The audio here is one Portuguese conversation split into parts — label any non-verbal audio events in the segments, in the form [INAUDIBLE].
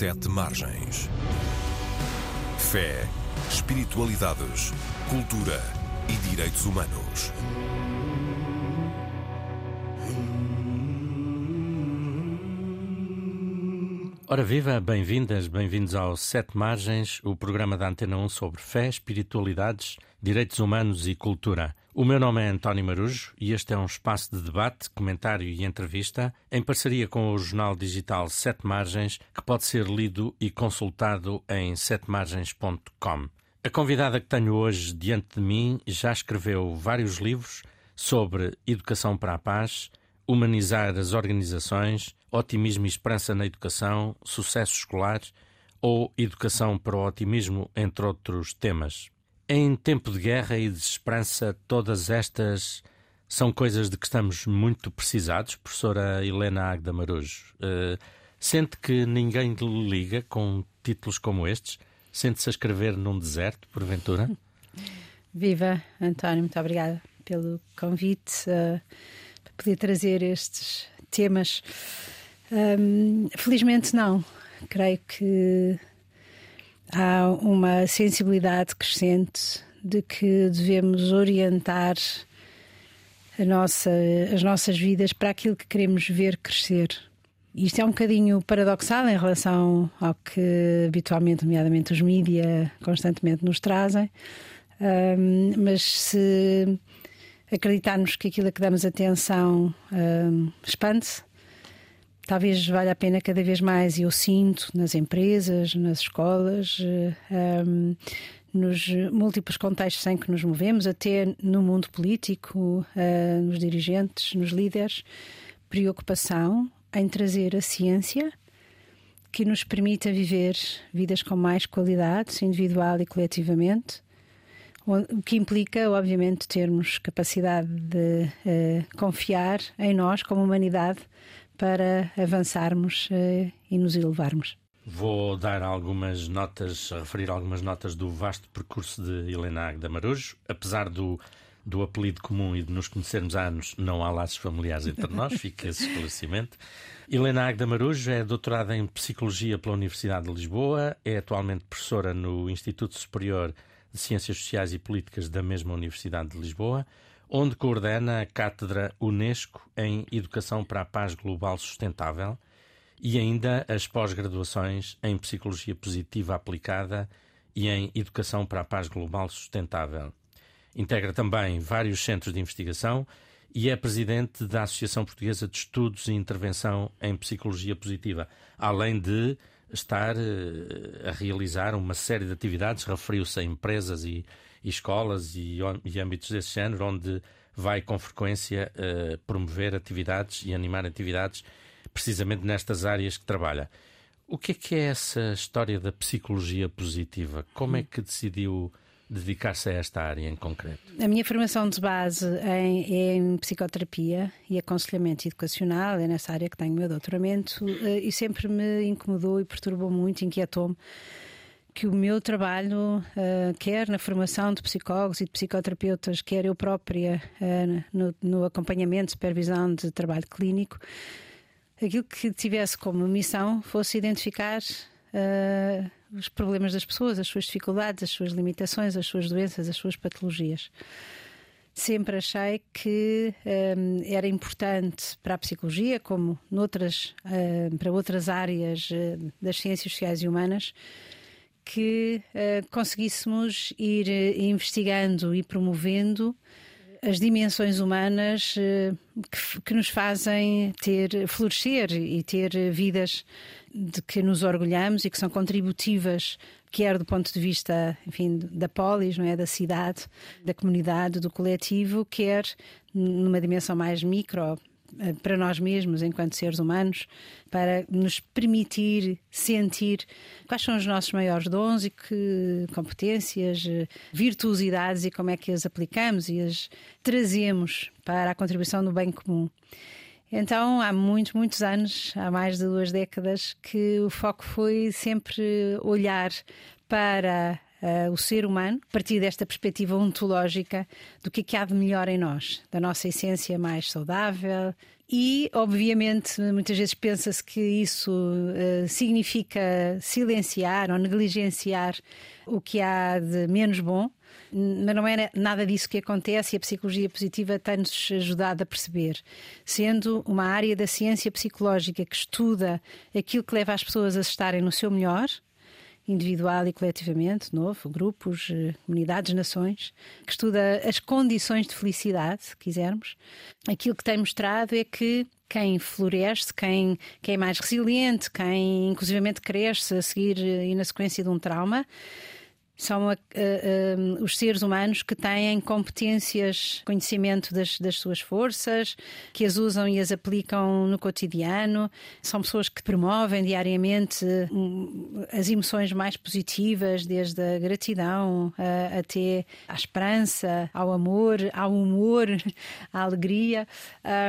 Sete Margens. Fé, espiritualidades, cultura e direitos humanos. Ora viva, bem-vindas, bem-vindos ao Sete Margens, o programa da Antena 1 sobre fé, espiritualidades, direitos humanos e cultura. O meu nome é António Marujo e este é um espaço de debate, comentário e entrevista em parceria com o jornal digital Sete Margens, que pode ser lido e consultado em setemargens.com. A convidada que tenho hoje diante de mim já escreveu vários livros sobre educação para a paz, humanizar as organizações, otimismo e esperança na educação, sucesso escolar ou educação para o otimismo, entre outros temas. Em tempo de guerra e de esperança, todas estas são coisas de que estamos muito precisados, professora Helena Agda Marujo. Uh, sente que ninguém lhe liga com títulos como estes? Sente-se a escrever num deserto, porventura? [LAUGHS] Viva, António, muito obrigada pelo convite uh, para poder trazer estes temas. Um, felizmente não. Creio que há uma sensibilidade crescente de que devemos orientar nossa, as nossas vidas para aquilo que queremos ver crescer. Isto é um bocadinho paradoxal em relação ao que habitualmente, nomeadamente os mídias, constantemente nos trazem, um, mas se acreditarmos que aquilo a que damos atenção um, expande-se, talvez valha a pena cada vez mais, e eu sinto nas empresas, nas escolas, um, ehm, nos múltiplos contextos em que nos movemos, até no mundo político, uh, nos dirigentes, nos líderes, preocupação em trazer a ciência que nos permita viver vidas com mais qualidade, individual e coletivamente, o que implica, obviamente, termos capacidade de uh, confiar em nós como humanidade para avançarmos uh, e nos elevarmos. Vou dar algumas notas, referir algumas notas do vasto percurso de Helena Agda Marujo. Apesar do, do apelido comum e de nos conhecermos há anos, não há laços familiares entre [LAUGHS] nós, fica esse esclarecimento. Helena Agda Marujo é doutorada em Psicologia pela Universidade de Lisboa, é atualmente professora no Instituto Superior de Ciências Sociais e Políticas da mesma Universidade de Lisboa onde coordena a Cátedra Unesco em Educação para a Paz Global Sustentável e ainda as pós-graduações em Psicologia Positiva Aplicada e em Educação para a Paz Global Sustentável. Integra também vários centros de investigação e é presidente da Associação Portuguesa de Estudos e Intervenção em Psicologia Positiva, além de estar uh, a realizar uma série de atividades, referiu-se a empresas e, e escolas e, e, âmbitos desse género, onde vai com frequência uh, promover atividades e animar atividades precisamente nestas áreas que trabalha. O que é que é essa história da psicologia positiva? Como é que decidiu dedicar-se a esta área em concreto? A minha formação de base em, é em psicoterapia e aconselhamento educacional, é nessa área que tenho o meu doutoramento, eh, e sempre me incomodou e perturbou muito, inquietou-me que o meu trabalho, uh, quer na formação de psicólogos e de psicoterapeutas, quer eu própria uh, no, no, acompanhamento, supervisão de trabalho clínico, aquilo que tivesse como missão fosse identificar uh, os problemas das pessoas, as suas dificuldades, as suas limitações, as suas doenças, as suas patologias. Sempre achei que um, era importante para a psicologia, como noutras, uh, para outras áreas uh, das ciências sociais e humanas, que uh, conseguíssemos ir uh, investigando e promovendo as dimensões humanas uh, que, que, nos fazem ter florescer e ter vidas de que nos orgulhamos e que são contributivas quer do ponto de vista, enfim, da polis, não é, da cidade, da comunidade, do coletivo, quer numa dimensão mais micro, eh, para nós mesmos, enquanto seres humanos, para nos permitir sentir quais são os nossos maiores dons e que competências, eh, virtuosidades e como é que as aplicamos e as trazemos para a contribuição do bem comum. Então, há muitos, muitos anos, há mais de duas décadas, que o foco foi sempre olhar para uh, o ser humano, a partir desta perspectiva ontológica do que, é que há de melhor em nós, da nossa essência mais saudável E, obviamente, muitas vezes pensa-se que isso uh, significa silenciar ou negligenciar o que há de menos bom, mas não é nada disso que acontece e a psicologia positiva tem-nos ajudado a perceber. Sendo uma área da ciência psicológica que estuda aquilo que leva as pessoas a estarem no seu melhor, individual e coletivamente, novo, grupos, eh, comunidades, nações, que estuda as condições de felicidade, se quisermos. Aquilo que tem mostrado é que quem floresce, quem, quem é mais resiliente, quem inclusivamente cresce a seguir eh, e na sequência de um trauma, são a, a, a, os seres humanos que têm competências, conhecimento das, das, suas forças, que as usam e as aplicam no cotidiano. São pessoas que promovem diariamente hum, as emoções mais positivas, desde a gratidão até à esperança, ao amor, ao humor, [LAUGHS] à alegria.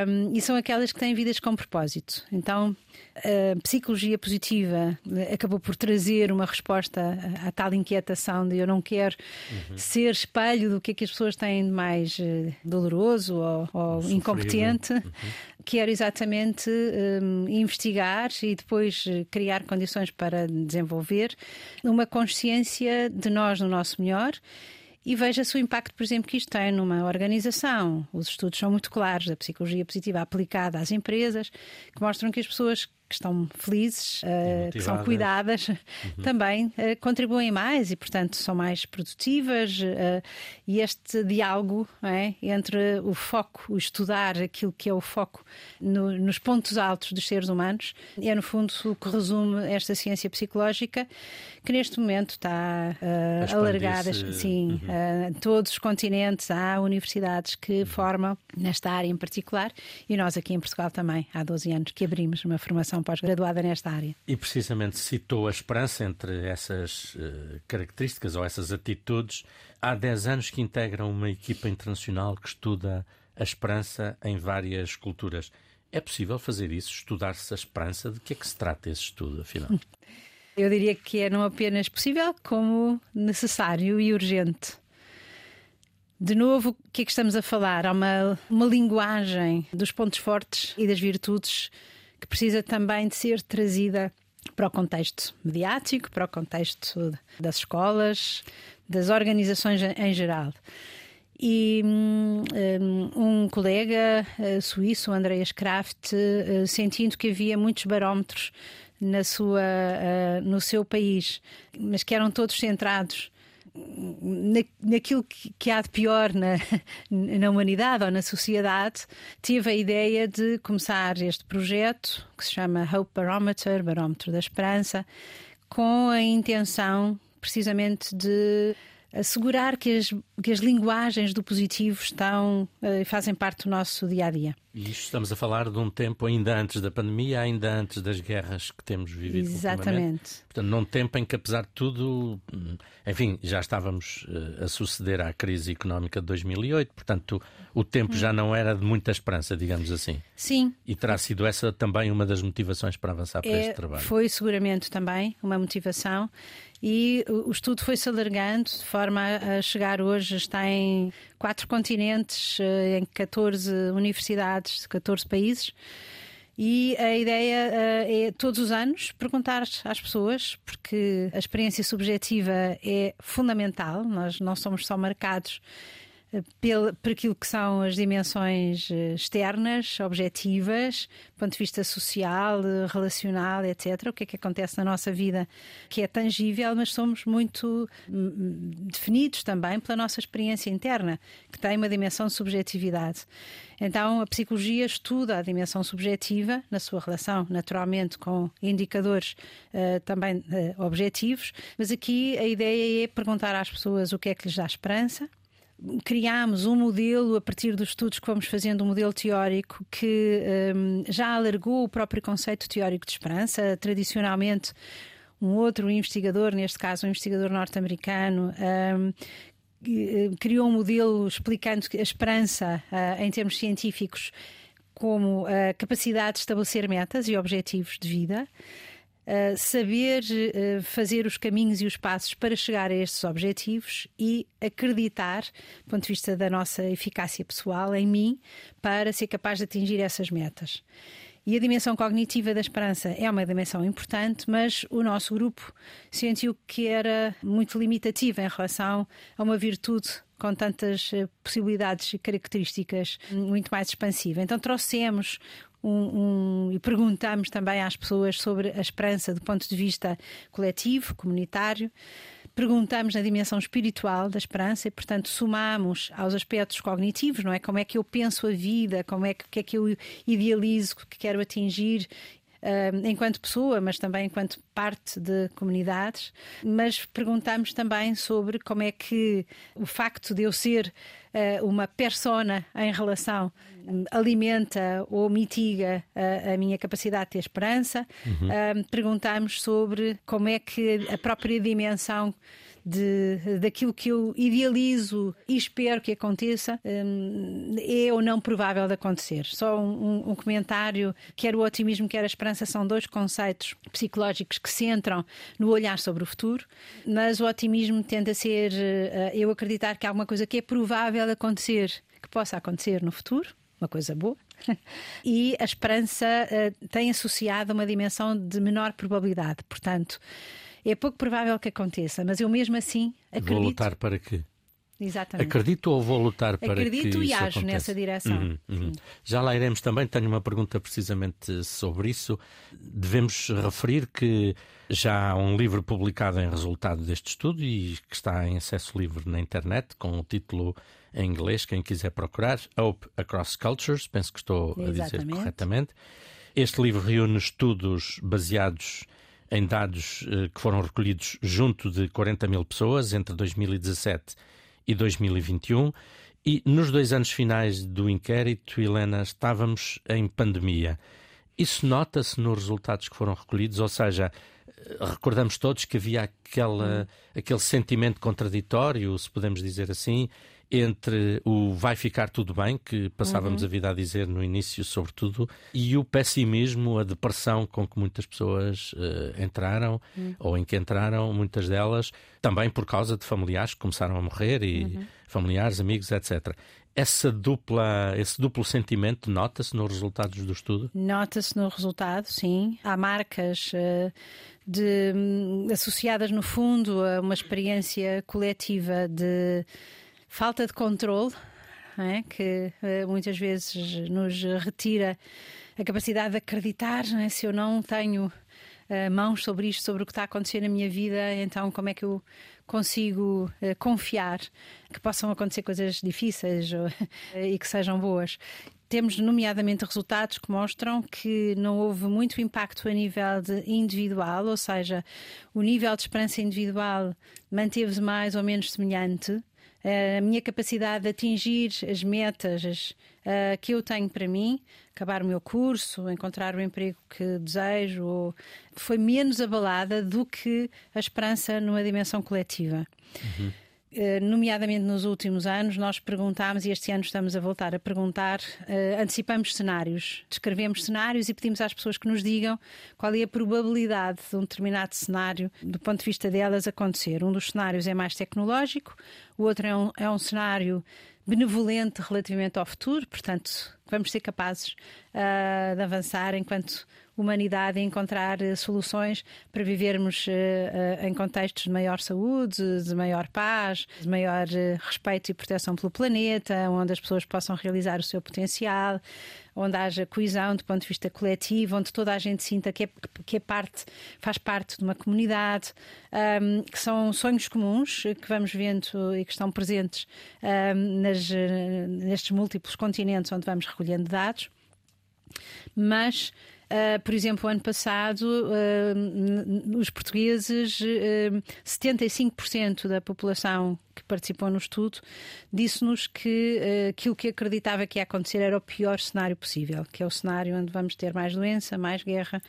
Um, e são aquelas que têm vidas com propósito. Então, a psicologia positiva acabou por trazer uma resposta à tal inquietação de eu não quero uhum. ser espelho do que é que as pessoas têm de mais eh, doloroso ou, ou incompetente. Uhum. Quero exatamente um, investigar e depois eh, criar condições para desenvolver uma consciência de nós no nosso melhor e veja-se o impacto, por exemplo, que isto tem numa organização. Os estudos são muito claros da psicologia positiva aplicada às empresas, que mostram que as pessoas que estão felizes, uh, que são cuidadas, uhum. [LAUGHS] também uh, contribuem mais e, portanto, são mais produtivas. Uh, e este diálogo é, entre o foco, o estudar aquilo que é o foco no, nos pontos altos dos seres humanos, é, no fundo, o que resume esta ciência psicológica, que neste momento está uh, alargada sim, uhum. todos os continentes. Há universidades que uhum. formam nesta área em particular e nós aqui em Portugal também, há 12 anos, que abrimos uma formação formação pós-graduada nesta área. E precisamente citou a esperança entre essas uh, características ou essas atitudes. Há 10 anos que integram uma equipa internacional que estuda a esperança em várias culturas. É possível fazer isso? Estudar-se a esperança? De que é que se trata esse estudo, afinal? [LAUGHS] Eu diria que é não apenas possível, como necessário e urgente. De novo, o que é que estamos a falar? Há uma, uma linguagem dos pontos fortes e das virtudes que precisa também de ser trazida para o contexto mediático, para o contexto das escolas, das organizações em geral. E hum, um, colega uh, suíço, Andreas Kraft, uh, sentindo que havia muitos barómetros na sua, uh, no seu país, mas que eram todos centrados na, naquilo que, que, há de pior na, [LAUGHS] na humanidade ou na sociedade, tive a ideia de começar este projeto que se chama Hope Barometer Barómetro da Esperança com a intenção precisamente de assegurar que as, que as linguagens do positivo estão e uh, fazem parte do nosso dia a dia. E isto estamos a falar de um tempo ainda antes da pandemia, ainda antes das guerras que temos vivido. Exatamente. Portanto, num tempo em que, apesar de tudo, enfim, já estávamos uh, a suceder à crise económica de 2008, portanto, o tempo hum. já não era de muita esperança, digamos assim. Sim. E terá sido essa também uma das motivações para avançar para é, este trabalho. Foi seguramente também uma motivação e o estudo foi-se alargando de forma a chegar hoje, está em quatro continentes, eh, em 14 universidades de 14 países. E a ideia uh, é todos os anos perguntar às pessoas, porque a experiência subjetiva é fundamental, nós não somos só marcados pelo, por aquilo que são as dimensões eh, externas, objetivas, do ponto de vista social, relacional, etc. O que é que acontece na nossa vida que é tangível, mas somos muito hum, hum, definidos também pela nossa experiência interna, que tem uma dimensão de subjetividade. Então, a psicologia estuda a dimensão subjetiva na sua relação, naturalmente, com indicadores uh, também uh, objetivos, mas aqui a ideia é perguntar às pessoas o que é que lhes dá esperança criámos um modelo a partir dos estudos que fomos fazendo, um modelo teórico que um, já alargou o próprio conceito teórico de esperança. Tradicionalmente, um outro investigador, neste caso um investigador norte-americano, um, eh, criou um modelo explicando a esperança uh, em termos científicos como a capacidade de estabelecer metas e objetivos de vida. Saber uh, fazer os caminhos e os passos para chegar a estes objetivos e acreditar, do ponto de vista da nossa eficácia pessoal, em mim, para ser capaz de atingir essas metas. E a dimensão cognitiva da esperança é uma dimensão importante, mas o nosso grupo sentiu que era muito limitativa em relação a uma virtude com tantas eh, possibilidades e características muito mais expansiva. Então trouxemos um, um, e perguntamos também às pessoas sobre a esperança do ponto de vista coletivo, comunitário. Perguntamos na dimensão espiritual da esperança e, portanto, somamos aos aspectos cognitivos, não é? Como é que eu penso a vida, como é que, que é que eu idealizo, que quero atingir uh, enquanto pessoa, mas também enquanto parte de comunidades. Mas perguntamos também sobre como é que o facto de eu ser uh, uma persona em relação um, alimenta ou mitiga a, a, minha capacidade de ter esperança. Uhum. Uh, perguntamos sobre como é que a própria dimensão de, daquilo que eu idealizo e espero que aconteça hum, é ou não provável de acontecer. Só um, um, comentário: quer o otimismo, quer a esperança são dois conceitos psicológicos que se entram no olhar sobre o futuro, mas o otimismo tende a ser uh, eu acreditar que há alguma coisa que é provável de acontecer, que possa acontecer no futuro, uma coisa boa. [LAUGHS] e a esperança uh, tem associado uma dimensão de menor probabilidade. Portanto, é pouco provável que aconteça, mas eu mesmo assim acredito. Vou lutar para que. Exatamente. Acredito ou vou lutar para Acredito que Acredito e ajo nessa direção. Uhum, uhum. Já lá iremos também. Tenho uma pergunta precisamente sobre isso. Devemos referir que já há um livro publicado em resultado deste estudo e que está em acesso livre na internet com o título em inglês, quem quiser procurar, Hope Across Cultures. Penso que estou Exatamente. a dizer corretamente. Este livro reúne estudos baseados em dados eh, que foram recolhidos junto de 40 mil pessoas entre 2017 e 2021. E nos dois anos finais do inquérito, Helena, estávamos em pandemia. Isso nota-se nos resultados que foram recolhidos, ou seja, eh, recordamos todos que havia aquela, aquele sentimento contraditório, se podemos dizer assim, entre o vai ficar tudo bem, que passávamos uhum. a vida a dizer no início, sobretudo, e o pessimismo, a depressão com que muitas pessoas uh, entraram, uhum. ou em que entraram, muitas delas, também por causa de familiares que começaram a morrer, e uhum. familiares, amigos, etc. Essa dupla, esse duplo sentimento nota-se nos resultados do estudo? Nota-se no resultado, sim. Há marcas uh, de, um, associadas, no fundo, a uma experiência coletiva de falta de controle, é? que uh, muitas vezes nos retira a capacidade de acreditar. É? Se eu não tenho uh, mãos sobre isto, sobre o que está a acontecer na minha vida, então como é que eu consigo uh, confiar que possam acontecer coisas difíceis e que sejam boas? Temos, nomeadamente, resultados que mostram que não houve muito impacto a nível individual, ou seja, o nível de esperança individual manteve-se mais ou menos semelhante, a minha capacidade de atingir as metas as, uh, que eu tenho para mim, acabar o meu curso, encontrar o emprego que desejo, foi menos abalada do que a esperança numa dimensão coletiva. Uhum. Eh, nomeadamente nos últimos anos, nós perguntámos, e este ano estamos a voltar a perguntar, uh, antecipamos cenários, descrevemos cenários e pedimos às pessoas que nos digam qual é a probabilidade de um determinado cenário, do ponto de vista delas, acontecer. Um dos cenários é mais tecnológico, o outro é um, é um cenário benevolente relativamente ao futuro, portanto, vamos ser capazes uh, de avançar enquanto humanidade e encontrar uh, soluções para vivermos uh, em contextos de maior saúde, de maior paz, de maior respeito e proteção pelo planeta, onde as pessoas possam realizar o seu potencial, onde haja coesão do ponto de vista coletivo, onde toda a gente sinta que é, que é parte, faz parte de uma comunidade, um, que são sonhos comuns que vamos vendo e que estão presentes um, nas, nestes múltiplos continentes onde vamos recolhendo dados. Mas Uh, por exemplo, ano passado, uh, os portugueses, uh, 75% da população que participou no estudo disse-nos que aquilo que acreditava que ia acontecer era o pior cenário possível, que é o cenário onde vamos ter mais doença, mais guerra,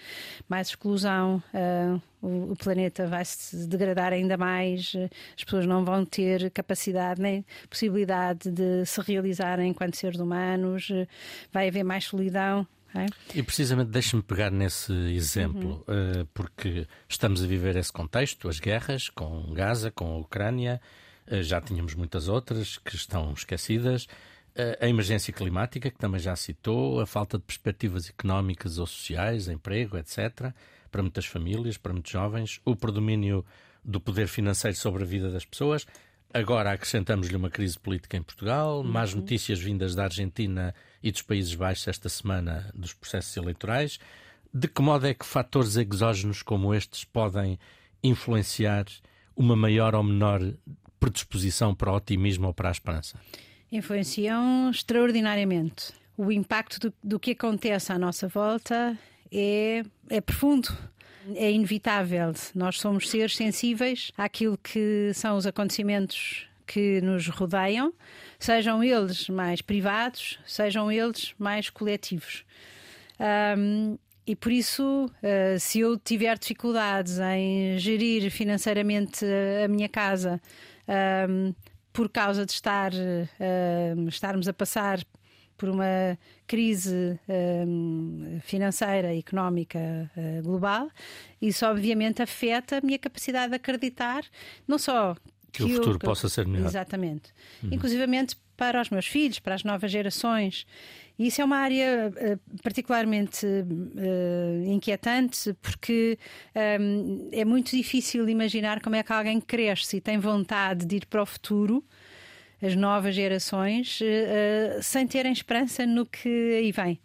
mais exclusão, o, o planeta vai se degradar ainda mais, as pessoas não vão ter capacidade nem possibilidade de se realizarem enquanto seres humanos, vai haver mais solidão É? E precisamente deixe-me pegar nesse exemplo, uhum. porque estamos a viver esse contexto, as guerras com Gaza, com a Ucrânia, já tínhamos muitas outras que estão esquecidas a emergência climática, que também já citou, a falta de perspectivas económicas ou sociais, emprego, etc., para muitas famílias, para muitos jovens, o predomínio do poder financeiro sobre a vida das pessoas. Agora acrescentamos-lhe uma crise política em Portugal, uhum. más notícias vindas da Argentina e dos Países Baixos esta semana dos processos eleitorais. De que modo é que fatores exógenos como estes podem influenciar uma maior ou menor predisposição para o otimismo ou para a esperança? influenciam extraordinariamente. O impacto do, do que acontece à nossa volta é, é profundo. É inevitável. Nós somos seres sensíveis àquilo que são os acontecimentos que nos rodeiam, sejam eles mais privados, sejam eles mais coletivos. Um, e por isso, uh, se eu tiver dificuldades em gerir financeiramente a minha casa, um, por causa de estar, uh, estarmos a passar por uma crise uh, financeira e económica uh, global, isso obviamente afeta a minha capacidade de acreditar, não só que, que o futuro eu, possa ser melhor. Exatamente. Uhum. Inclusivamente para os meus filhos, para as novas gerações. E isso é uma área uh, particularmente uh, inquietante porque um, é muito difícil imaginar como é que alguém cresce e tem vontade de ir para o futuro as novas gerações, uh, sem terem esperança no que aí vem.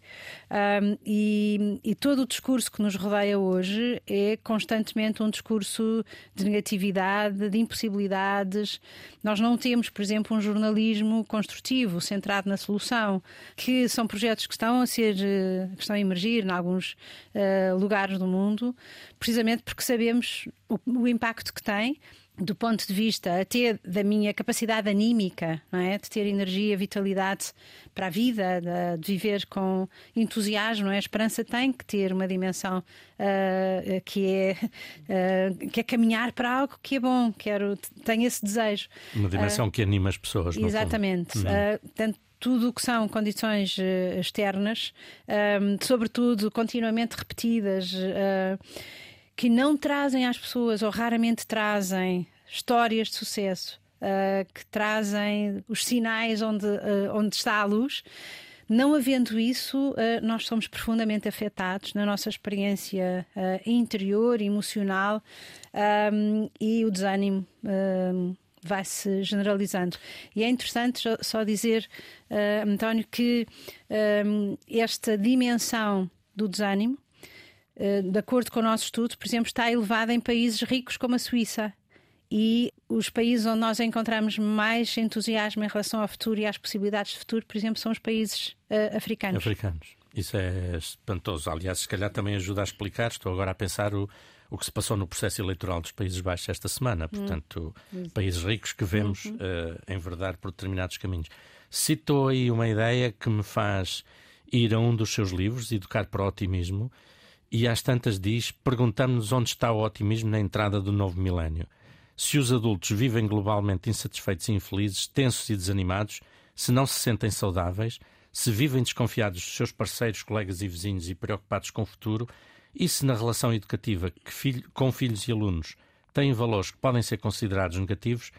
Um, e, e, todo o discurso que nos rodeia hoje é constantemente um discurso de negatividade, de impossibilidades. Nós não temos, por exemplo, um jornalismo construtivo, centrado na solução, que são projetos que estão a ser, eh, que estão a emergir em alguns uh, lugares do mundo, precisamente porque sabemos o, o impacto que têm do ponto de vista até da minha capacidade anímica, não é? de ter energia, vitalidade para a vida, de, de viver com entusiasmo, não é? a esperança tem que ter uma dimensão uh, que, é, uh, que é caminhar para algo que é bom, quero, tenho esse desejo. Uma dimensão uh, que anima as pessoas. Exatamente. Uhum. tudo o que são condições externas, sobretudo continuamente repetidas que não trazem às pessoas, ou raramente trazem, histórias de sucesso, uh, que trazem os sinais onde, uh, onde está a luz. Não havendo isso, uh, nós somos profundamente afetados na nossa experiência interior, emocional e o desânimo vai se generalizando. E é interessante só dizer, António, que esta dimensão do desânimo de acordo com o nosso estudo, por exemplo, está elevada em países ricos como a Suíça. E os países onde nós encontramos mais entusiasmo em relação ao futuro e às possibilidades de futuro, por exemplo, são os países uh, africanos. Africanos. Isso é espantoso. Aliás, se calhar também ajuda a explicar. Estou agora a pensar o, o que se passou no processo eleitoral dos Países Baixos esta semana. Hum. Portanto, hum. países ricos que vemos uhum. uh, enverdar por determinados caminhos. Citou aí uma ideia que me faz ir a um dos seus livros, Educar para o Otimismo, e às tantas diz: perguntamos-nos onde está o otimismo na entrada do novo milénio. Se os adultos vivem globalmente insatisfeitos e infelizes, tensos e desanimados, se não se sentem saudáveis, se vivem desconfiados dos seus parceiros, colegas e vizinhos e preocupados com o futuro, e se na relação educativa filho, com filhos e alunos têm valores que podem ser considerados negativos,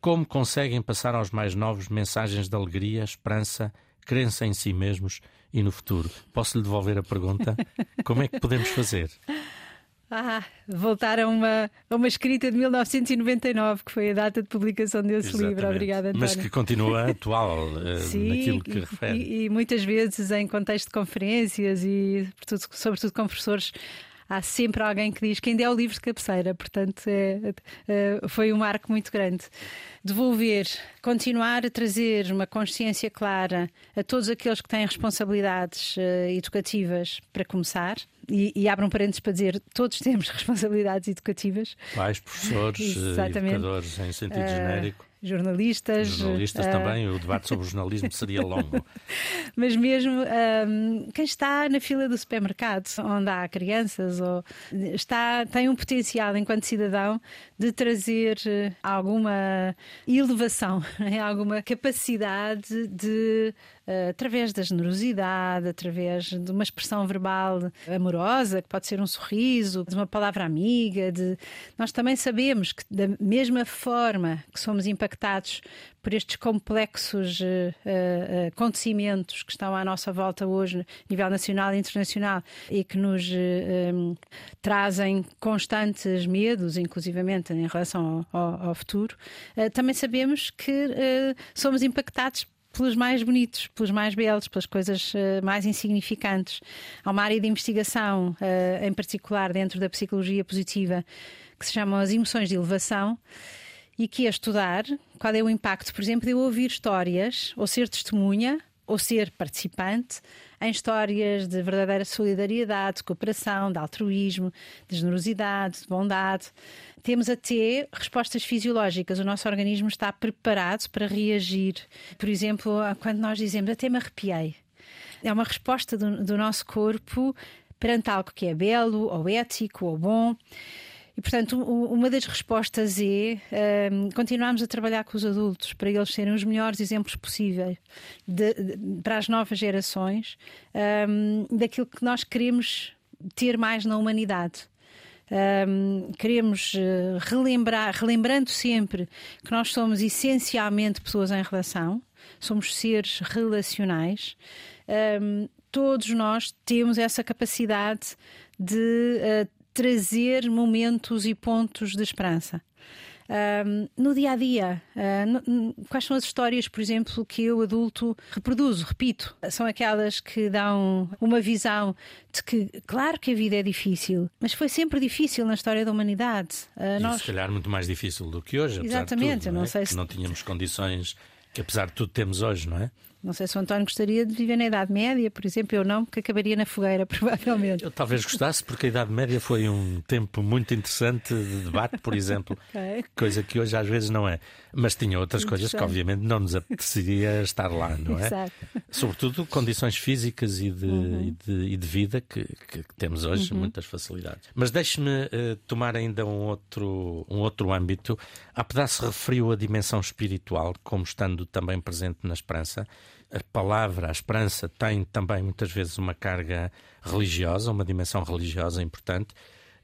como conseguem passar aos mais novos mensagens de alegria, esperança, crença em si mesmos e no futuro. Posso lhe devolver a pergunta? Como é que podemos fazer? Ah, voltar a uma, a uma escrita de 1999, que foi a data de publicação desse Exatamente. livro. Obrigada, António. Mas que continua atual uh, Sim, naquilo que e, refere. E, e, muitas vezes em contexto de conferências e, sobretudo, com professores há sempre alguém que diz quem der o livro de cabeceira, portanto é, é, foi um marco muito grande. Devolver, continuar a trazer uma consciência clara a todos aqueles que têm responsabilidades uh, educativas, para começar, e, e abro um parênteses para dizer todos temos [LAUGHS] responsabilidades educativas. Pais, professores, educadores em sentido uh, genérico. Jornalistas. Jornalistas uh, também, o debate sobre o [LAUGHS] jornalismo seria longo. Mas mesmo um, quem está na fila do supermercado, onde há crianças, ou está, tem um potencial enquanto cidadão de trazer alguma elevação, [LAUGHS] alguma capacidade de Uh, através da generosidade, através de uma expressão verbal amorosa, que pode ser um sorriso, de uma palavra amiga. De... Nós também sabemos que, da mesma forma que somos impactados por estes complexos uh, uh, acontecimentos que estão à nossa volta hoje, a nível nacional e internacional, e que nos um, trazem constantes medos, inclusivamente em relação ao, ao, futuro, também sabemos que somos impactados pelos mais bonitos, pelos mais belos, pelas coisas uh, mais insignificantes. Há uma área de investigação, uh, em particular dentro da psicologia positiva, que se chama as emoções de elevação e que é estudar qual é o impacto, por exemplo, de eu ouvir histórias ou ser testemunha ou ser participante em histórias de verdadeira solidariedade, de cooperação, de altruísmo, de generosidade, de bondade. Temos até respostas fisiológicas. O nosso organismo está preparado para reagir. Por exemplo, quando nós dizemos até me arrepiei. É uma resposta do, do nosso corpo perante algo que é belo, ou ético, ou bom. E, portanto, uma das respostas é um, continuarmos a trabalhar com os adultos para eles serem os melhores exemplos possíveis de, de, para as novas gerações um, daquilo que nós queremos ter mais na humanidade. Um, queremos uh, relembrar, relembrando sempre que nós somos essencialmente pessoas em relação, somos seres relacionais. Um, todos nós temos essa capacidade de uh, trazer momentos e pontos de esperança. Um, no dia a dia, uh, no, quais são as histórias, por exemplo, que eu, adulto, reproduzo, repito? São aquelas que dão uma visão de que, claro que a vida é difícil, mas foi sempre difícil na história da humanidade. Uh, e nós... se calhar muito mais difícil do que hoje, Exatamente, tudo, não, é? não sei se. Não tínhamos condições que, apesar de tudo, temos hoje, não é? Não sei se o António gostaria de viver na Idade Média, por exemplo, eu não, porque acabaria na fogueira, [LAUGHS] provavelmente. Eu talvez gostasse, porque a Idade Média foi um tempo muito interessante de debate, por exemplo, [LAUGHS] okay. coisa que hoje às vezes não é. Mas tinha outras coisas que, obviamente, não nos apeteceria estar lá, não é? Exato. Sobretudo condições físicas e de, uhum. e de, e de, vida que, que temos hoje, uhum. muitas facilidades. Mas deixe-me uh, tomar ainda um outro, um outro âmbito. Há pedaço referiu a dimensão espiritual, como estando também presente na esperança a palavra, a esperança, tem também muitas vezes uma carga religiosa, uma dimensão religiosa importante.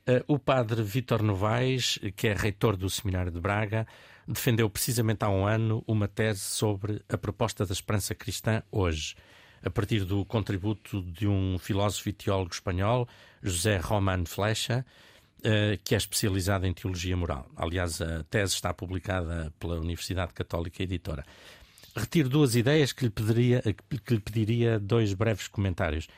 Eh, o padre Vítor Novaes, que é reitor do Seminário de Braga, defendeu precisamente há um ano uma tese sobre a proposta da esperança cristã hoje, a partir do contributo de um filósofo e teólogo espanhol, José Román Flecha, eh, que é especializado em teologia moral. Aliás, a tese está publicada pela Universidade Católica Editora retiro duas ideias que lhe, pediria, que lhe pediria dois breves comentários.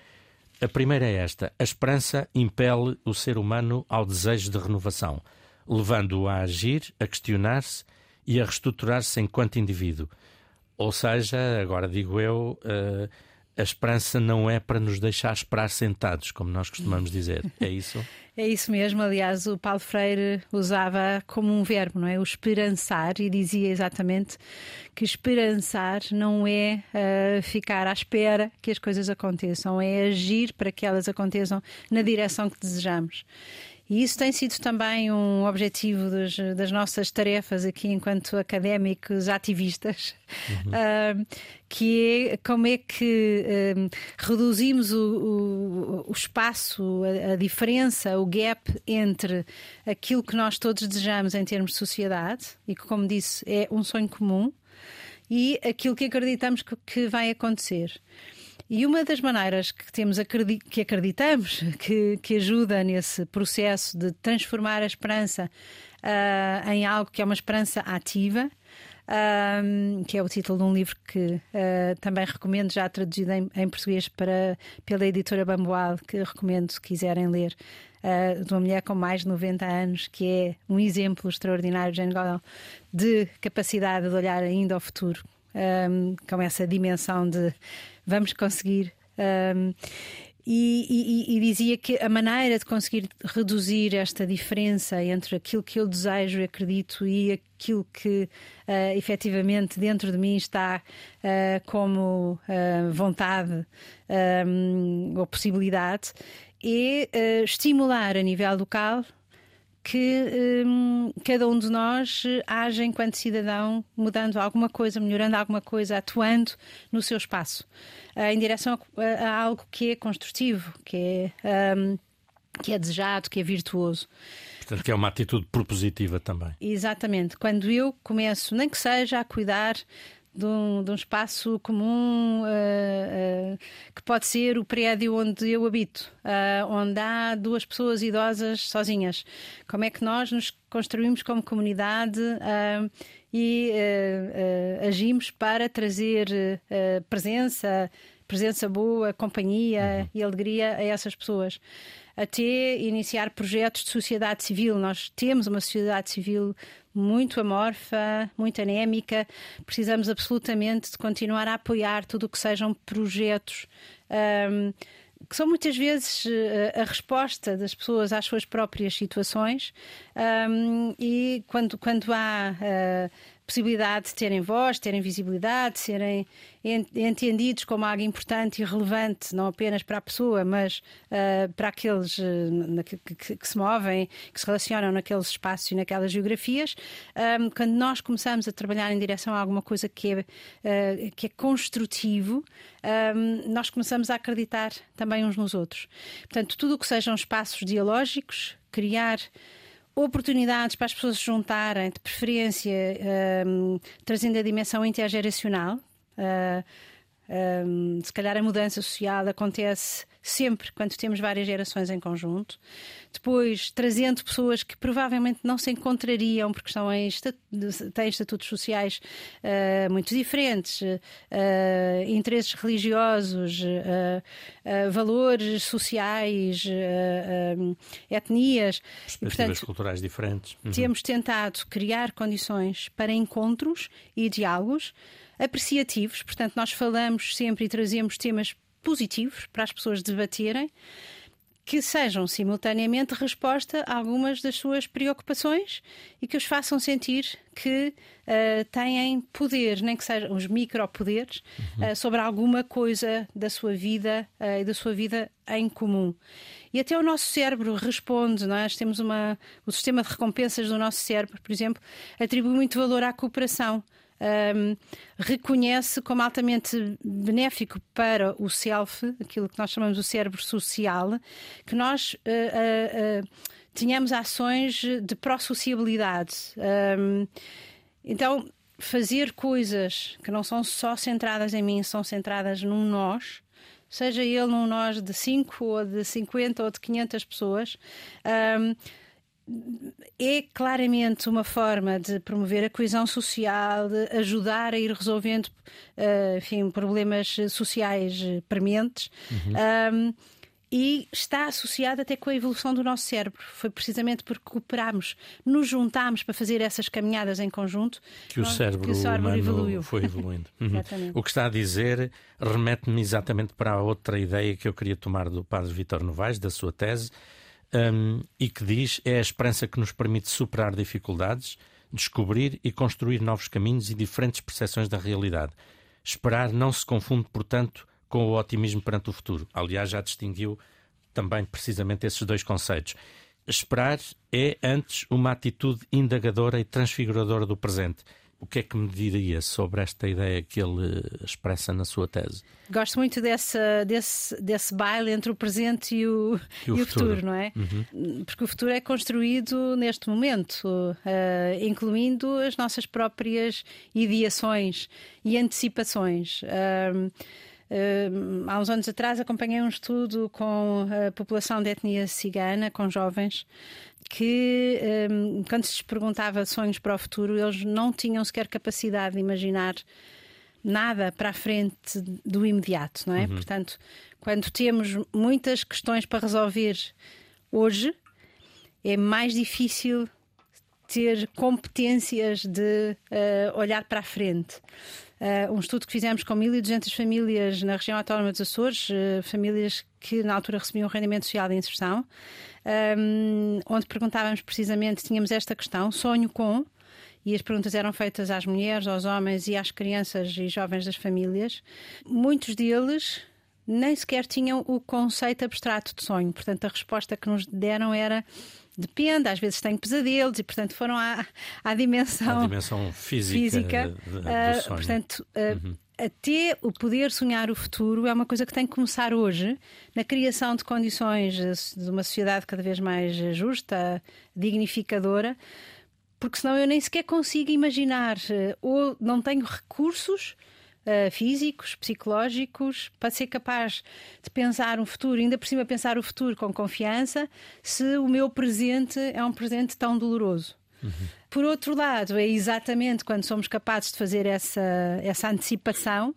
A primeira é esta: a esperança impele o ser humano ao desejo de renovação, levando-o a agir, a questionar-se e a reestruturar-se enquanto indivíduo. Ou seja, agora digo eu, uh, a esperança não é para nos deixar esperar sentados, como nós costumamos dizer. É isso? [LAUGHS] É isso mesmo. Aliás, o Paulo Freire usava como um verbo, não é? O esperançar, e dizia exatamente que esperançar não é uh, ficar à espera que as coisas aconteçam, é agir para que elas aconteçam na direção que desejamos. E isso tem sido também um objetivo dos, das nossas tarefas aqui enquanto académicos ativistas, uhum. uh, que é como é que uh, reduzimos o, o, o espaço, a, a, diferença, o gap entre aquilo que nós todos desejamos em termos de sociedade, e que, como disse, é um sonho comum, e aquilo que acreditamos que, que vai acontecer. E uma das maneiras que temos que acreditamos que, que ajuda nesse processo de transformar a esperança uh, em algo que é uma esperança ativa, que é o título de um livro que uh, também recomendo, já traduzido em, em, português para, pela editora Bamboal, que recomendo se quiserem ler, uh, de uma mulher com mais de 90 anos, que é um exemplo extraordinário, Jane Goodall, de capacidade de olhar ainda ao futuro, um, com essa dimensão de vamos conseguir. Um, E, e, e, dizia que a maneira de conseguir reduzir esta diferença entre aquilo que eu desejo e acredito e aquilo que uh, efetivamente dentro de mim está uh, como uh, vontade um, ou possibilidade é estimular a nível local que um, cada um de nós age enquanto cidadão, mudando alguma coisa, melhorando alguma coisa, atuando no seu espaço, uh, em direção a, a, algo que é construtivo, que é, um, que é desejado, que é virtuoso. Portanto, que é uma atitude propositiva também. Exatamente. Quando eu começo, nem que seja a cuidar de um, de um espaço comum uh, uh, que pode ser o prédio onde eu habito, uh, onde há duas pessoas idosas sozinhas. Como é que nós nos construímos como comunidade e agimos para trazer presença, presença boa, companhia uhum. e alegria a essas pessoas? Até iniciar projetos de sociedade civil. Nós temos uma sociedade civil muito amorfa, muito anémica. Precisamos absolutamente de continuar a apoiar tudo o que sejam projetos. Um, que são muitas vezes eh, a resposta das pessoas às suas próprias situações um, e quando, quando há uh, possibilidade de terem voz, terem visibilidade, serem entendidos como algo importante e relevante, não apenas para a pessoa, mas uh, para aqueles uh, que, que, que, se movem, que se relacionam naqueles espaços e naquelas geografias. Um, quando nós começamos a trabalhar em direção a alguma coisa que é, uh, que é construtivo, um, nós começamos a acreditar também uns nos outros. Portanto, tudo o que sejam espaços dialógicos, criar oportunidades para as pessoas se juntarem, de preferência um, trazendo a dimensão intergeracional. Uh, um, se calhar a mudança social acontece sempre quando temos várias gerações em conjunto. Depois, trazendo pessoas que provavelmente não se encontrariam porque estão em têm estatutos sociais uh, muito diferentes, uh, interesses religiosos, uh, valores sociais, etnias. Perspectivas e, portanto, culturais diferentes. Uhum. Temos tentado criar condições para encontros e diálogos apreciativos, portanto, nós falamos sempre e trazemos temas positivos para as pessoas debaterem que sejam simultaneamente resposta a algumas das suas preocupações e que os façam sentir que uh, têm poder, nem que sejam os micropoderes, uhum. uh, sobre alguma coisa da sua vida uh, e da sua vida em comum. E até o nosso cérebro responde, nós é? temos uma, o sistema de recompensas do nosso cérebro, por exemplo, atribui muito valor à cooperação um, reconhece como altamente benéfico para o self, aquilo que nós chamamos o cérebro social, que nós uh, uh, ações de pró-sociabilidade. Um, então, fazer coisas que não são só centradas em mim, são centradas num nós, seja ele num nós de 5 ou de 50 ou de 500 pessoas. Um, é claramente uma forma de promover a coesão social, de ajudar a ir resolvendo uh, enfim, problemas sociais prementes. Uhum. Um, e está associado até com a evolução do nosso cérebro. Foi precisamente porque cooperámos, nos juntámos para fazer essas caminhadas em conjunto que o cérebro, que o cérebro evoluiu. foi evoluindo. [LAUGHS] Uhum. o que está a dizer remete-me exatamente para a outra ideia que eu queria tomar do padre Vitor Novaes, da sua tese, um, e que diz é a esperança que nos permite superar dificuldades, descobrir e construir novos caminhos e diferentes percepções da realidade. Esperar não se confunde, portanto, com o otimismo perante o futuro. Aliás, já distinguiu também precisamente esses dois conceitos. Esperar é, antes, uma atitude indagadora e transfiguradora do presente o que é que me diria sobre esta ideia que ele expressa na sua tese? Gosto muito desse, desse, desse baile entre o presente e o, e o, e o futuro. futuro. não é? Uhum. Porque o futuro é construído neste momento, uh, incluindo as nossas próprias ideações e antecipações. Uh, há uns anos atrás acompanhei um estudo com a população de etnia cigana, com jovens, que um, quando se lhes perguntava sonhos para o futuro, eles não tinham sequer capacidade de imaginar nada para a frente do imediato, não é? Uhum. Portanto, quando temos muitas questões para resolver hoje, é mais difícil ter competências de uh, olhar para a frente. Uh, um estudo que fizemos com 1.200 famílias na região autónoma dos Açores, uh, famílias que na altura recebiam rendimento social de inserção, um, onde perguntávamos precisamente, tínhamos esta questão: sonho com. E as perguntas eram feitas às mulheres, aos homens e às crianças e jovens das famílias. Muitos deles nem sequer tinham o conceito abstrato de sonho. Portanto, a resposta que nos deram era depende, às vezes tenho pesadelos e, portanto, foram à, à dimensão, à dimensão física, física do uh, sonho. Portanto, uh, uhum. até o poder sonhar o futuro é uma coisa que tem que começar hoje na criação de condições de uma sociedade cada vez mais justa, dignificadora. Porque senão eu nem sequer consigo imaginar, ou não tenho recursos uh, físicos, psicológicos, para ser capaz de pensar um futuro, ainda por cima pensar o futuro com confiança, se o meu presente é um presente tão doloroso. Uhum. Por outro lado, é exatamente quando somos capazes de fazer essa, essa antecipação,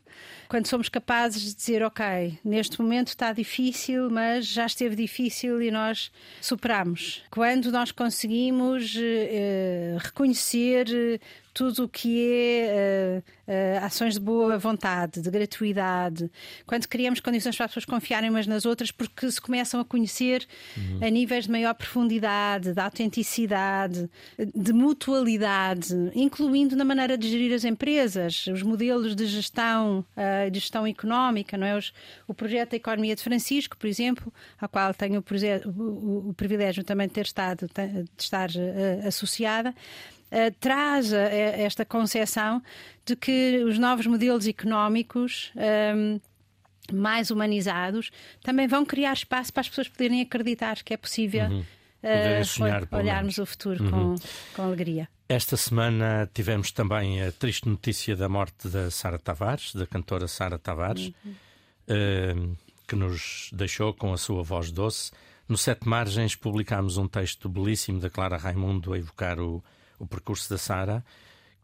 quando somos capazes de dizer, ok, neste momento está difícil, mas já esteve difícil e nós superamos. Quando nós conseguimos eh, reconhecer tudo o que é uh, uh, ações de boa vontade, de gratuidade, quando criamos condições para as pessoas confiarem umas nas outras, porque se começam a conhecer uhum. a níveis de maior profundidade, de autenticidade, de mutualidade, incluindo na maneira de gerir as empresas, os modelos de gestão, uh, de gestão económica, não é? Os, o projeto da Economia de Francisco, por exemplo, ao qual tenho o, o, o privilégio também de ter estado, de estar associada uh, traz esta concepção de que os novos modelos económicos. Um, ehm, mais humanizados, também vão criar espaço para as pessoas poderem acreditar que é possível uhum. uh, sonhar, olharmos o futuro uhum. com, com alegria. Esta semana tivemos também a triste notícia da morte da Sara Tavares, da cantora Sara Tavares, uhum. uh, que nos deixou com a sua voz doce. No Sete Margens publicámos um texto belíssimo da Clara Raimundo a evocar o, o percurso da Sara,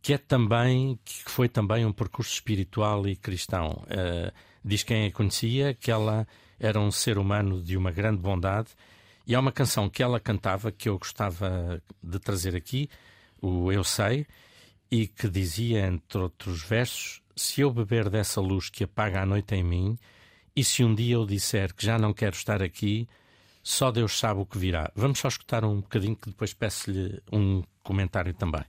que é também que foi também um percurso espiritual e cristão. Uh, diz quem a conhecia que ela era um ser humano de uma grande bondade e há uma canção que ela cantava que eu gostava de trazer aqui, o Eu Sei, e que dizia, entre outros versos, se eu beber dessa luz que apaga a noite em mim, e se um dia eu disser que já não quero estar aqui, só Deus sabe o que virá. Vamos só escutar um bocadinho que depois peço-lhe um comentário também.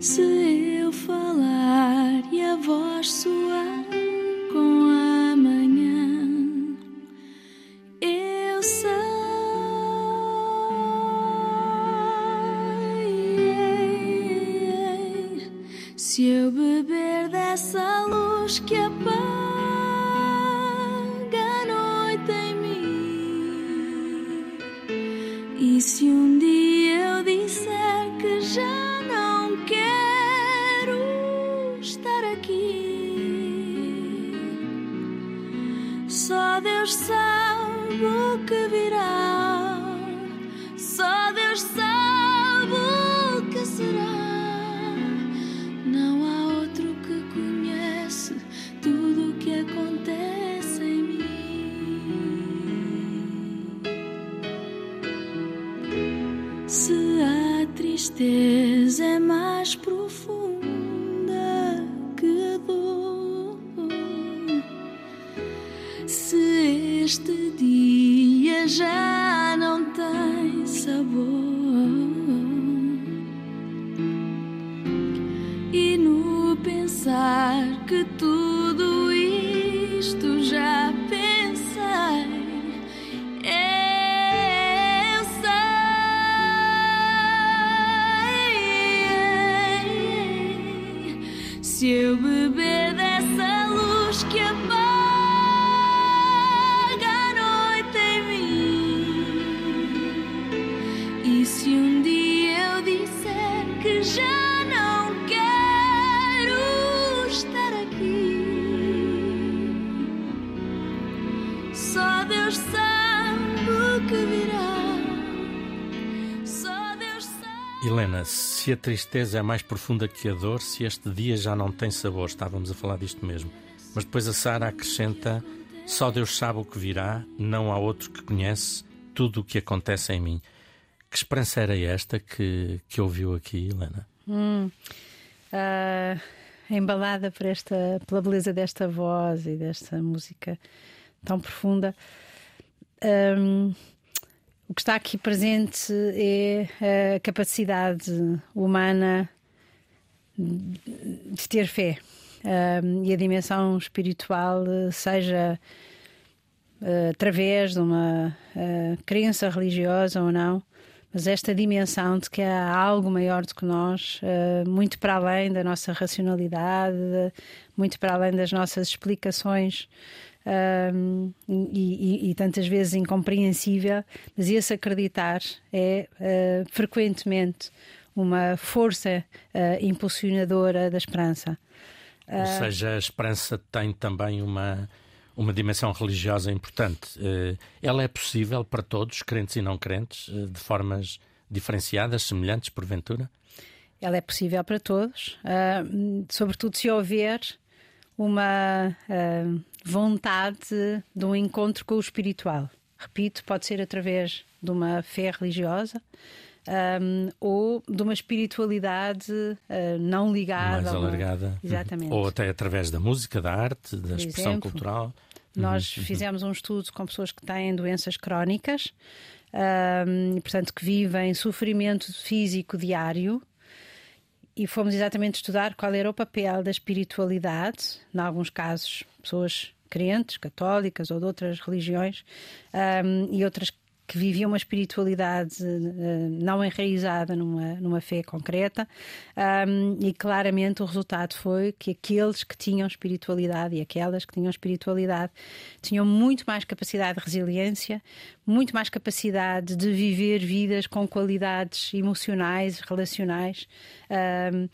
稣。pensar que tu Helena, se a tristeza é mais profunda que a dor, se este dia já não tem sabor, estávamos a falar disto mesmo. Mas depois a Sara acrescenta: só Deus sabe o que virá, não há outro que conhece tudo o que acontece em mim. Que esperança era esta que, que ouviu aqui, Helena? Hum, uh, embalada por esta, pela beleza desta voz e desta música tão profunda. Um, o que está aqui presente é a capacidade humana de ter fé um, e a dimensão espiritual, seja uh, através de uma uh, crença religiosa ou não, mas esta dimensão de que há algo maior do que nós, uh, muito para além da nossa racionalidade, muito para além das nossas explicações. Um, e, e, e, tantas vezes incompreensível, mas esse acreditar é uh, frequentemente uma força uh, impulsionadora da esperança. Ou seja, a esperança tem também uma, uma dimensão religiosa importante. Eh, ela é possível para todos, crentes e não crentes, eh, de formas diferenciadas, semelhantes, porventura? Ela é possível para todos, uh, sobretudo se houver uma uh, vontade de um encontro com o espiritual. Repito, pode ser através de uma fé religiosa, um, ou de uma espiritualidade uh, não ligada. Mais alargada. Uma... Exatamente. Ou até através da música, da arte, da Por expressão exemplo, cultural. Nós uhum. fizemos um estudo com pessoas que têm doenças crónicas um, portanto, que vivem sofrimento físico diário. E fomos exatamente estudar qual era o papel da espiritualidade, em alguns casos, pessoas crentes, católicas ou de outras religiões, um, e outras que vivia uma espiritualidade uh, não enraizada numa, numa fé concreta, um, e claramente o resultado foi que aqueles que tinham espiritualidade e aquelas que tinham espiritualidade tinham muito mais capacidade de resiliência, muito mais capacidade de viver vidas com qualidades emocionais, relacionais. Um,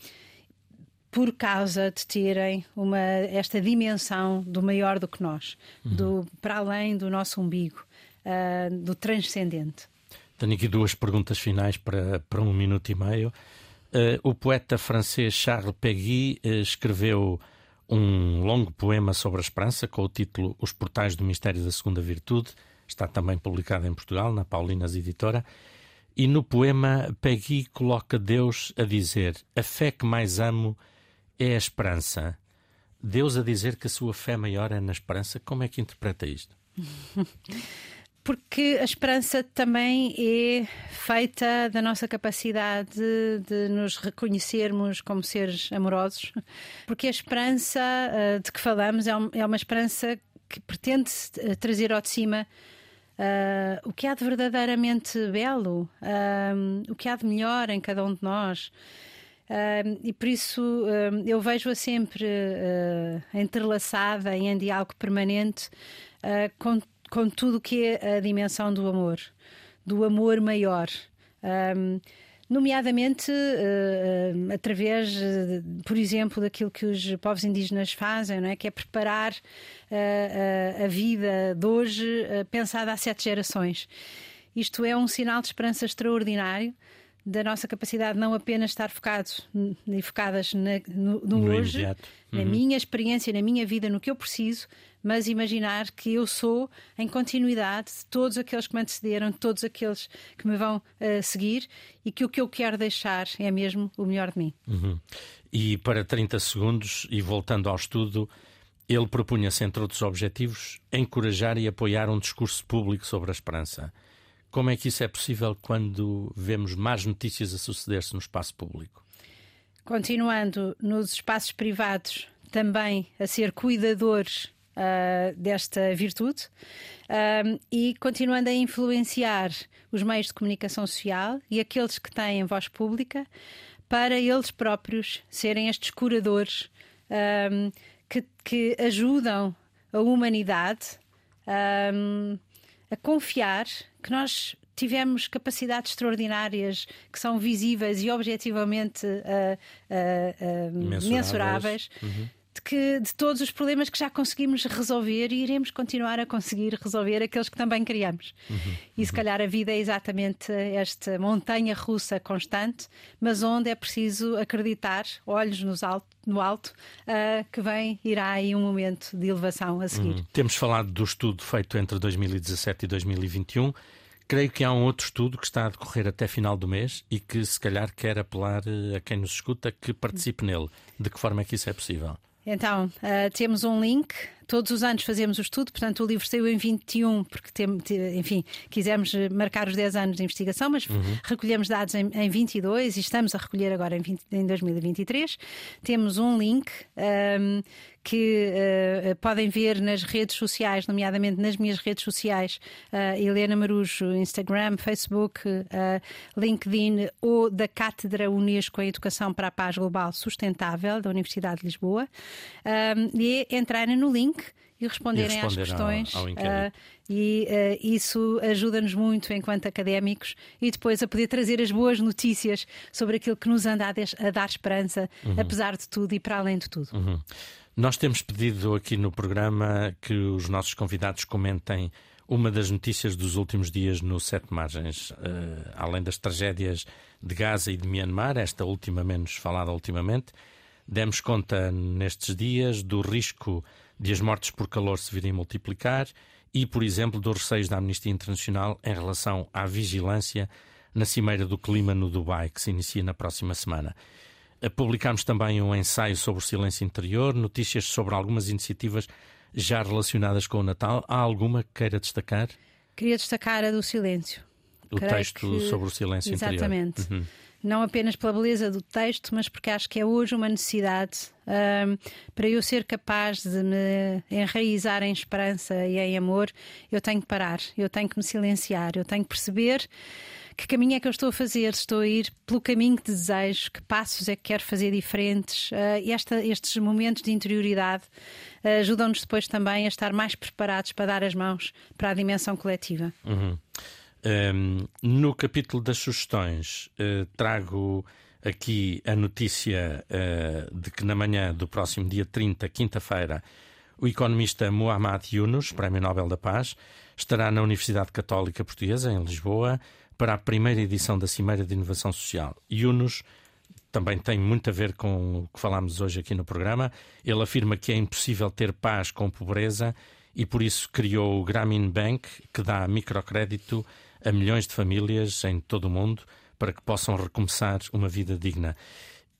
por causa de terem uma, esta dimensão do maior do que nós, uhum. do, para além do nosso umbigo uh, do transcendente. Tenho aqui duas perguntas finais para, para um minuto e meio. Uh, o poeta francês Charles Péguy uh, escreveu um longo poema sobre a esperança com o título Os Portais do Mistério da Segunda Virtude. Está também publicado em Portugal, na Paulinas Editora. E no poema, Peggy coloca Deus a dizer: A fé que mais amo é a esperança. Deus a dizer que a sua fé maior é na esperança. Como é que interpreta isto? [LAUGHS] porque a esperança também é feita da nossa capacidade de, nos reconhecermos como seres amorosos, porque a esperança uh, de que falamos é, é, uma esperança que pretende eh, trazer ao de cima uh, o que há de verdadeiramente belo, uh, o que há de melhor em cada um de nós. E por isso eu vejo-a sempre entrelaçada e em diálogo permanente com com tudo que é a dimensão do amor, do amor maior. Um, nomeadamente uh, através, uh, por exemplo, daquilo que os povos indígenas fazem, não é? que é preparar uh, a vida de hoje pensada há sete gerações. Isto é um sinal de esperança extraordinário da nossa capacidade não apenas estar focados e focadas na, no, no, no, hoje, uhum. na minha experiência, na minha vida, no que eu preciso, mas imaginar que eu sou em continuidade de todos aqueles que me antecederam, de todos aqueles que me vão uh, seguir e que o que eu quero deixar é mesmo o melhor de mim. Uhum. E para 30 segundos, e voltando ao estudo, ele propunha-se, entre outros objetivos, encorajar e apoiar um discurso público sobre a esperança. Como é que isso é possível quando vemos más notícias a suceder-se no espaço público? Continuando nos espaços privados, também a ser cuidadores uh, desta virtude uh, e continuando a influenciar os meios de comunicação social e aqueles que têm voz pública para eles próprios serem estes curadores uh, que, que, ajudam a humanidade a confiar que nós tivemos capacidades extraordinárias que são visíveis e objetivamente uh, uh, Mensuráveis. mensuráveis. De, que, de todos os problemas que já conseguimos resolver e iremos continuar a conseguir resolver aqueles que também criamos. E se calhar a vida é exatamente esta montanha russa constante, mas onde é preciso acreditar, olhos nos alto, no alto, uh, que vem, irá aí um momento de elevação a seguir. Hum. Temos falado do estudo feito entre 2017 e 2021. Creio que há um outro estudo que está a decorrer até final do mês e que se calhar quer apelar eh, a quem nos escuta que participe nele. De que forma é que isso é possível? Então, uh, temos um link. Todos os anos fazemos o estudo, portanto, o livro saiu em 21, porque, tem, enfim, quisemos marcar os 10 anos de investigação, mas uhum. recolhemos dados em, em 22 e estamos a recolher agora em, 20, em 2023. Temos um link. Um, que uh, podem ver nas redes sociais, nomeadamente nas minhas redes sociais, uh, Helena Marujo, Instagram, Facebook, uh, LinkedIn ou da Cátedra Unesco em Educação para a Paz Global Sustentável da Universidade de Lisboa, e entrarem no link e responderem e às questões. Ao, ao uh, e uh, isso ajuda-nos muito enquanto académicos e depois a poder trazer as boas notícias sobre aquilo que nos anda a, a dar esperança, uhum. apesar de tudo e para além de tudo. Uhum. Nós temos pedido aqui no programa que os nossos convidados comentem uma das notícias dos últimos dias no Sete Margens, uh, além das tragédias de Gaza e de Myanmar, esta última menos falada ultimamente, demos conta nestes dias do risco de as mortes por calor se virem multiplicar e, por exemplo, dos receios da Amnistia Internacional em relação à vigilância na Cimeira do Clima no Dubai, que se inicia na próxima semana. Publicámos também um ensaio sobre o silêncio interior, notícias sobre algumas iniciativas já relacionadas com o Natal. Há alguma que queira destacar? Queria destacar a do silêncio. O Creio texto que... sobre o silêncio Exatamente. interior. Exatamente. Uhum. Não apenas pela beleza do texto, mas porque acho que é hoje uma necessidade um, para eu ser capaz de me enraizar em esperança e em amor. Eu tenho que parar, eu tenho que me silenciar, eu tenho que perceber que caminho é que eu estou a fazer? Estou a ir pelo caminho que desejo? Que passos é que quero fazer diferentes? Uh, esta, estes momentos de interioridade uh, ajudam-nos depois também a estar mais preparados para dar as mãos para a dimensão coletiva. Uhum. Um, no capítulo das sugestões, uh, trago aqui a notícia de que na manhã do próximo dia 30, quinta-feira, o economista Muhammad Yunus, Prémio Nobel da Paz, estará na Universidade Católica Portuguesa, em Lisboa, para a primeira edição da Cimeira de Inovação Social. Yunus também tem muito a ver com o que falámos hoje aqui no programa. Ele afirma que é impossível ter paz com pobreza e por isso criou o Grameen Bank, que dá microcrédito a milhões de famílias em todo o mundo para que possam recomeçar uma vida digna.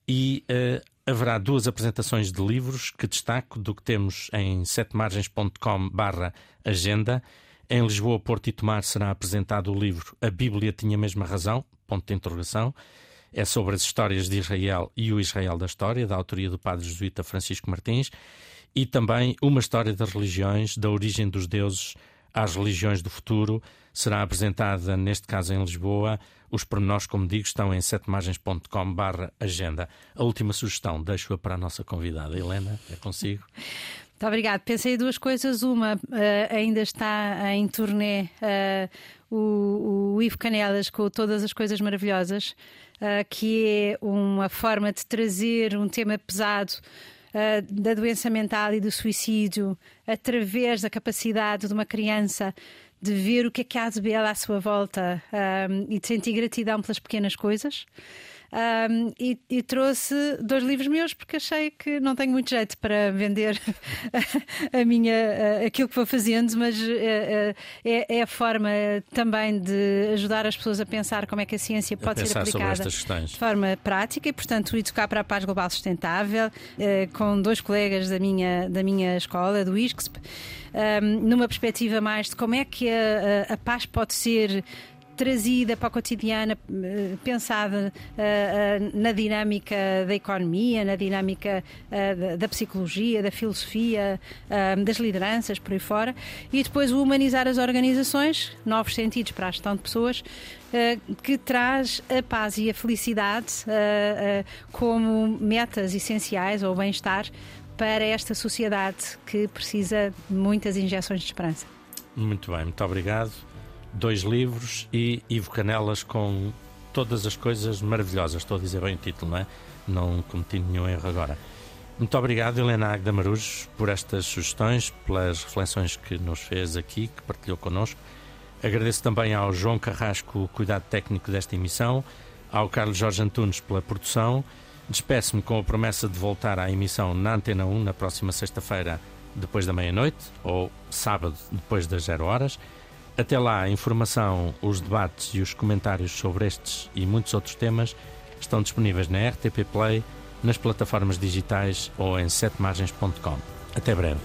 E uh, haverá duas apresentações de livros que destaco do que temos em setemargens.com/agenda. Em Lisboa, Porto e Tomar será apresentado o livro A Bíblia Tinha Mesma Razão? Ponto de interrogação. É sobre as histórias de Israel e o Israel da História, da autoria do padre jesuíta Francisco Martins, e também Uma História das Religiões, da origem dos deuses às religiões do futuro. Será apresentada, neste caso em Lisboa. Os pormenores, como digo, estão em setemargens.com agenda. A última sugestão deixo-a para a nossa convidada. Helena, é consigo. [LAUGHS] Muito obrigada. Pensei duas coisas. Uma, uh, ainda está em turnê uh, o, o Ivo Canelas com todas as coisas maravilhosas, uh, que é uma forma de trazer um tema pesado. da doença mental e do suicídio através da capacidade de uma criança de ver o que é que há de belo à sua volta e de sentir gratidão pelas pequenas coisas. Um, e, e, trouxe dois livros meus porque achei que não tenho muito jeito para vender [LAUGHS] a, minha, aquilo que vou fazendo, mas é, é, a forma também de ajudar as pessoas a pensar como é que a ciência pode a ser aplicada de forma prática e, portanto, Educar para a Paz Global Sustentável, eh, com dois colegas da minha, da minha escola, do ISCSP, numa perspectiva mais de como é que a, a, a paz pode ser trazida para o cotidiano, eh, pensada uh, na dinâmica da economia, na dinâmica da psicologia, da filosofia, das lideranças, por aí fora, e depois o humanizar as organizações, novos sentidos para a gestão de pessoas, que traz a paz e a felicidade como metas essenciais ou bem-estar para esta sociedade que precisa de muitas injeções de esperança. Muito bem, muito obrigado. Dois livros e Ivo Canelas com todas as coisas maravilhosas. Estou a dizer bem o título, não é? Não cometi nenhum erro agora. Muito obrigado, Helena Agda Marujos, por estas sugestões, pelas reflexões que nos fez aqui, que partilhou connosco. Agradeço também ao João Carrasco o cuidado técnico desta emissão, ao Carlos Jorge Antunes pela produção. Despeço-me com a promessa de voltar à emissão na Antena 1 na próxima sexta-feira, depois da meia-noite, ou sábado, depois das zero horas. Até lá, a informação, os debates e os comentários sobre estes e muitos outros temas estão disponíveis na RTP Play nas plataformas digitais ou em setemargens.com. Até breve.